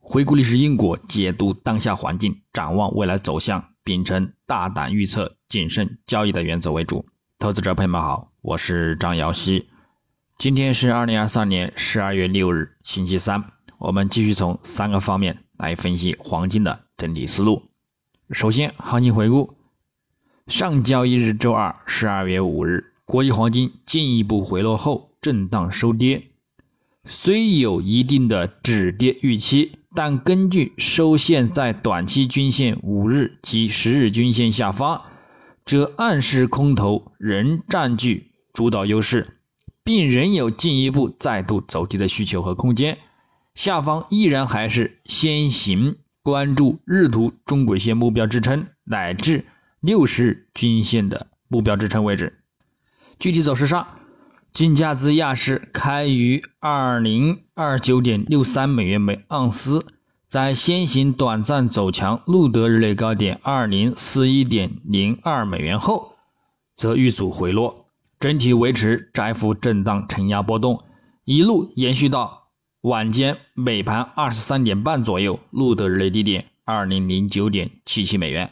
回顾历史因果，解读当下环境，展望未来走向，秉承大胆预测、谨慎交易的原则为主。投资者朋友们好，我是张瑶希。今天是二零二三年十二月六日，星期三。我们继续从三个方面来分析黄金的整体思路。首先，行情回顾：上交易日周二十二月五日，国际黄金进一步回落后震荡收跌，虽有一定的止跌预期。但根据收线在短期均线五日及十日均线下方，这暗示空头仍占据主导优势，并仍有进一步再度走低的需求和空间。下方依然还是先行关注日图中轨线目标支撑乃至六十日均线的目标支撑位置。具体走势上，金价自亚市开于二零二九点六三美元每盎司，在先行短暂走强路德日内高点二零四一点零二美元后，则遇阻回落，整体维持窄幅震荡承压波动，一路延续到晚间美盘二十三点半左右路德日内低点二零零九点七七美元。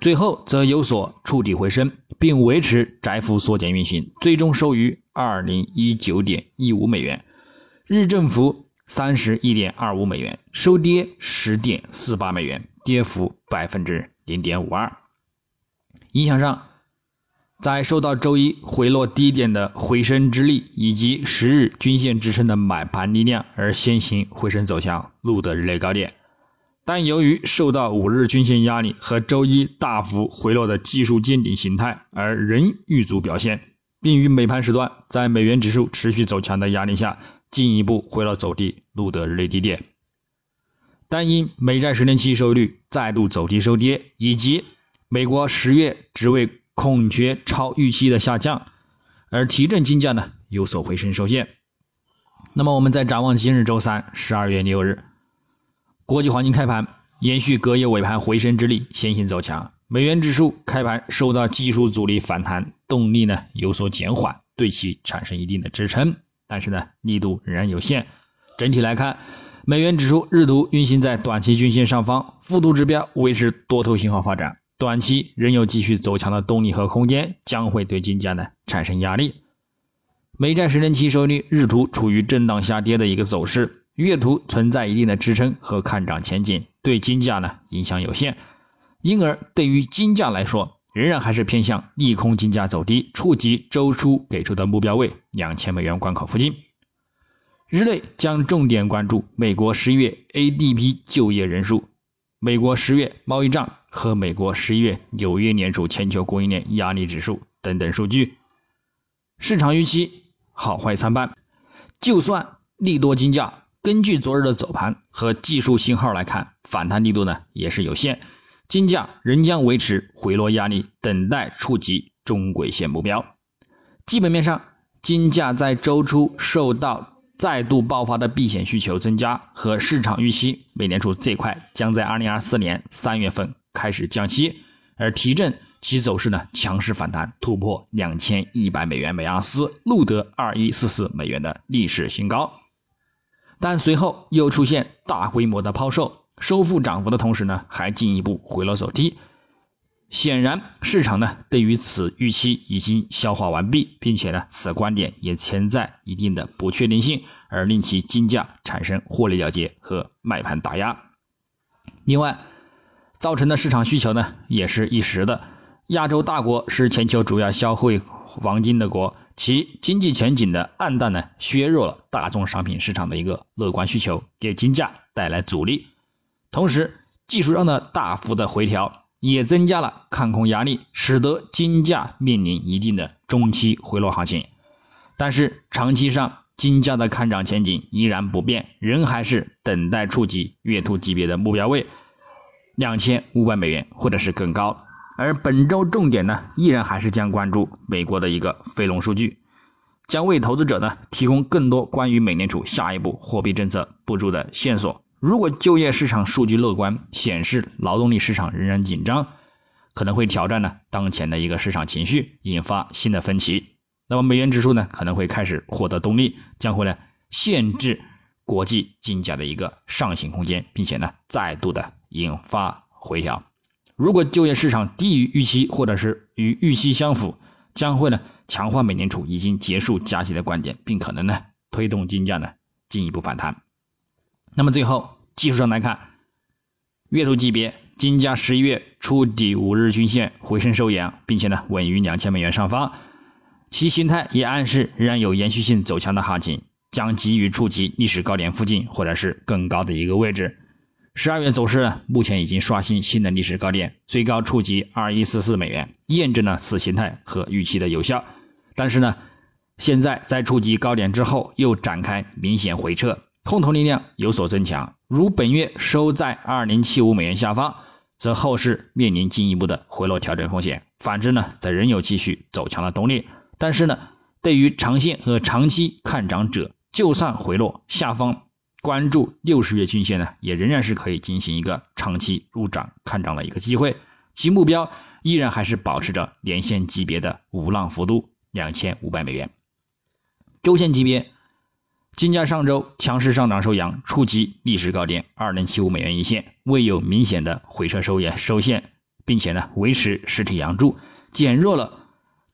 最后则有所触底回升，并维持窄幅缩减运行，最终收于二零一九点一五美元，日振幅三十一点二五美元，收跌十点四八美元，跌幅百分之零点五二。影响上，在受到周一回落低点的回升之力，以及十日均线支撑的买盘力量而先行回升走强，录得日内高点。但由于受到五日均线压力和周一大幅回落的技术见顶形态而仍遇阻表现，并于美盘时段在美元指数持续走强的压力下进一步回落走低，录得日内低点。但因美债十年期收益率再度走低收跌，以及美国十月职位空缺超预期的下降，而提振金价呢有所回升受限。那么我们再展望今日周三十二月六日。国际黄金开盘延续隔夜尾盘回升之力，先行走强。美元指数开盘受到技术阻力反弹，动力呢有所减缓，对其产生一定的支撑，但是呢力度仍然有限。整体来看，美元指数日图运行在短期均线上方，幅度指标维持多头信号发展，短期仍有继续走强的动力和空间，将会对金价呢产生压力。美债十年期收益率日图处于震荡下跌的一个走势。月图存在一定的支撑和看涨前景，对金价呢影响有限，因而对于金价来说，仍然还是偏向利空金价走低，触及周初给出的目标位两千美元关口附近。日内将重点关注美国十一月 ADP 就业人数、美国十月贸易战和美国十一月纽约联储全球供应链压力指数等等数据。市场预期好坏参半，就算利多金价。根据昨日的走盘和技术信号来看，反弹力度呢也是有限，金价仍将维持回落压力，等待触及中轨线目标。基本面上，金价在周初受到再度爆发的避险需求增加和市场预期，美联储最快将在二零二四年三月份开始降息，而提振其走势呢强势反弹，突破两千一百美元每盎司，录得二一四四美元的历史新高。但随后又出现大规模的抛售，收复涨幅的同时呢，还进一步回落走低。显然，市场呢对于此预期已经消化完毕，并且呢此观点也存在一定的不确定性，而令其金价产生获利了结和卖盘打压。另外，造成的市场需求呢也是一时的。亚洲大国是全球主要消费黄金的国。其经济前景的暗淡呢，削弱了大宗商品市场的一个乐观需求，给金价带来阻力。同时，技术上的大幅的回调也增加了看空压力，使得金价面临一定的中期回落行情。但是，长期上金价的看涨前景依然不变，仍还是等待触及月图级别的目标位两千五百美元，或者是更高。而本周重点呢，依然还是将关注美国的一个非农数据，将为投资者呢提供更多关于美联储下一步货币政策步骤的线索。如果就业市场数据乐观，显示劳动力市场仍然紧张，可能会挑战呢当前的一个市场情绪，引发新的分歧。那么美元指数呢可能会开始获得动力，将会呢限制国际金价的一个上行空间，并且呢再度的引发回调。如果就业市场低于预期，或者是与预期相符，将会呢强化美联储已经结束加息的观点，并可能呢推动金价呢进一步反弹。那么最后技术上来看，月度级别金价十一月初底五日均线回升收阳，并且呢稳于两千美元上方，其形态也暗示仍然有延续性走强的行情，将急于触及历史高点附近或者是更高的一个位置。十二月走势呢，目前已经刷新新的历史高点，最高触及二一四四美元，验证了此形态和预期的有效。但是呢，现在在触及高点之后，又展开明显回撤，空头力量有所增强。如本月收在二零七五美元下方，则后市面临进一步的回落调整风险；反之呢，则仍有继续走强的动力。但是呢，对于长线和长期看涨者，就算回落下方。关注六十月均线呢，也仍然是可以进行一个长期入涨看涨的一个机会，其目标依然还是保持着连线级别的无浪幅度两千五百美元。周线级别，金价上周强势上涨收阳，触及历史高点二零七五美元一线，未有明显的回撤收延收线，并且呢维持实体阳柱，减弱了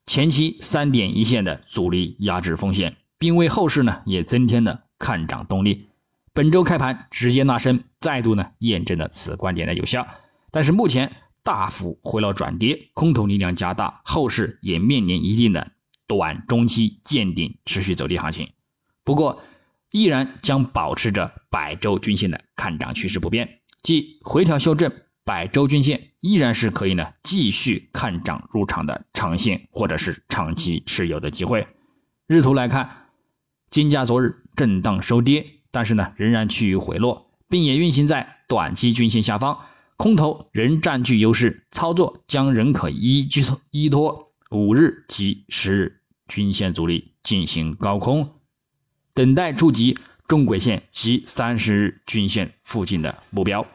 前期三点一线的阻力压制风险，并为后市呢也增添了看涨动力。本周开盘直接拉升，再度呢验证了此观点的有效。但是目前大幅回落转跌，空头力量加大，后市也面临一定的短中期见顶持续走低行情。不过，依然将保持着百周均线的看涨趋势不变，即回调修正，百周均线依然是可以呢继续看涨入场的长线或者是长期持有的机会。日图来看，金价昨日震荡收跌。但是呢，仍然趋于回落，并也运行在短期均线下方，空头仍占据优势，操作将仍可依据依托五日及十日均线阻力进行高空，等待触及中轨线及三十日均线附近的目标。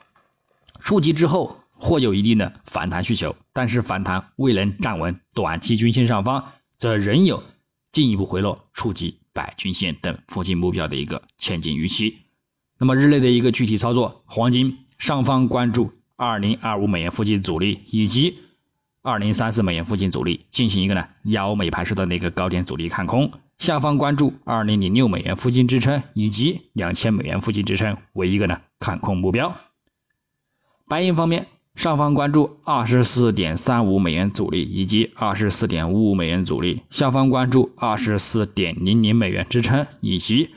触及之后或有一定的反弹需求，但是反弹未能站稳短期均线上方，则仍有进一步回落触及。百均线等附近目标的一个前景预期。那么日内的一个具体操作，黄金上方关注二零二五美元附近阻力，以及二零三四美元附近阻力，进行一个呢幺美盘收的那个高点阻力看空；下方关注二零零六美元附近支撑，以及两千美元附近支撑为一个呢看空目标。白银方面。上方关注二十四点三五美元阻力以及二十四点五五美元阻力，下方关注二十四点零零美元支撑以及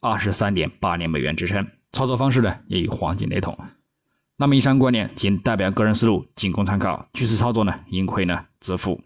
二十三点八零美元支撑。操作方式呢也与黄金雷同。那么以上观点仅代表个人思路，仅供参考。据此操作呢，盈亏呢自负。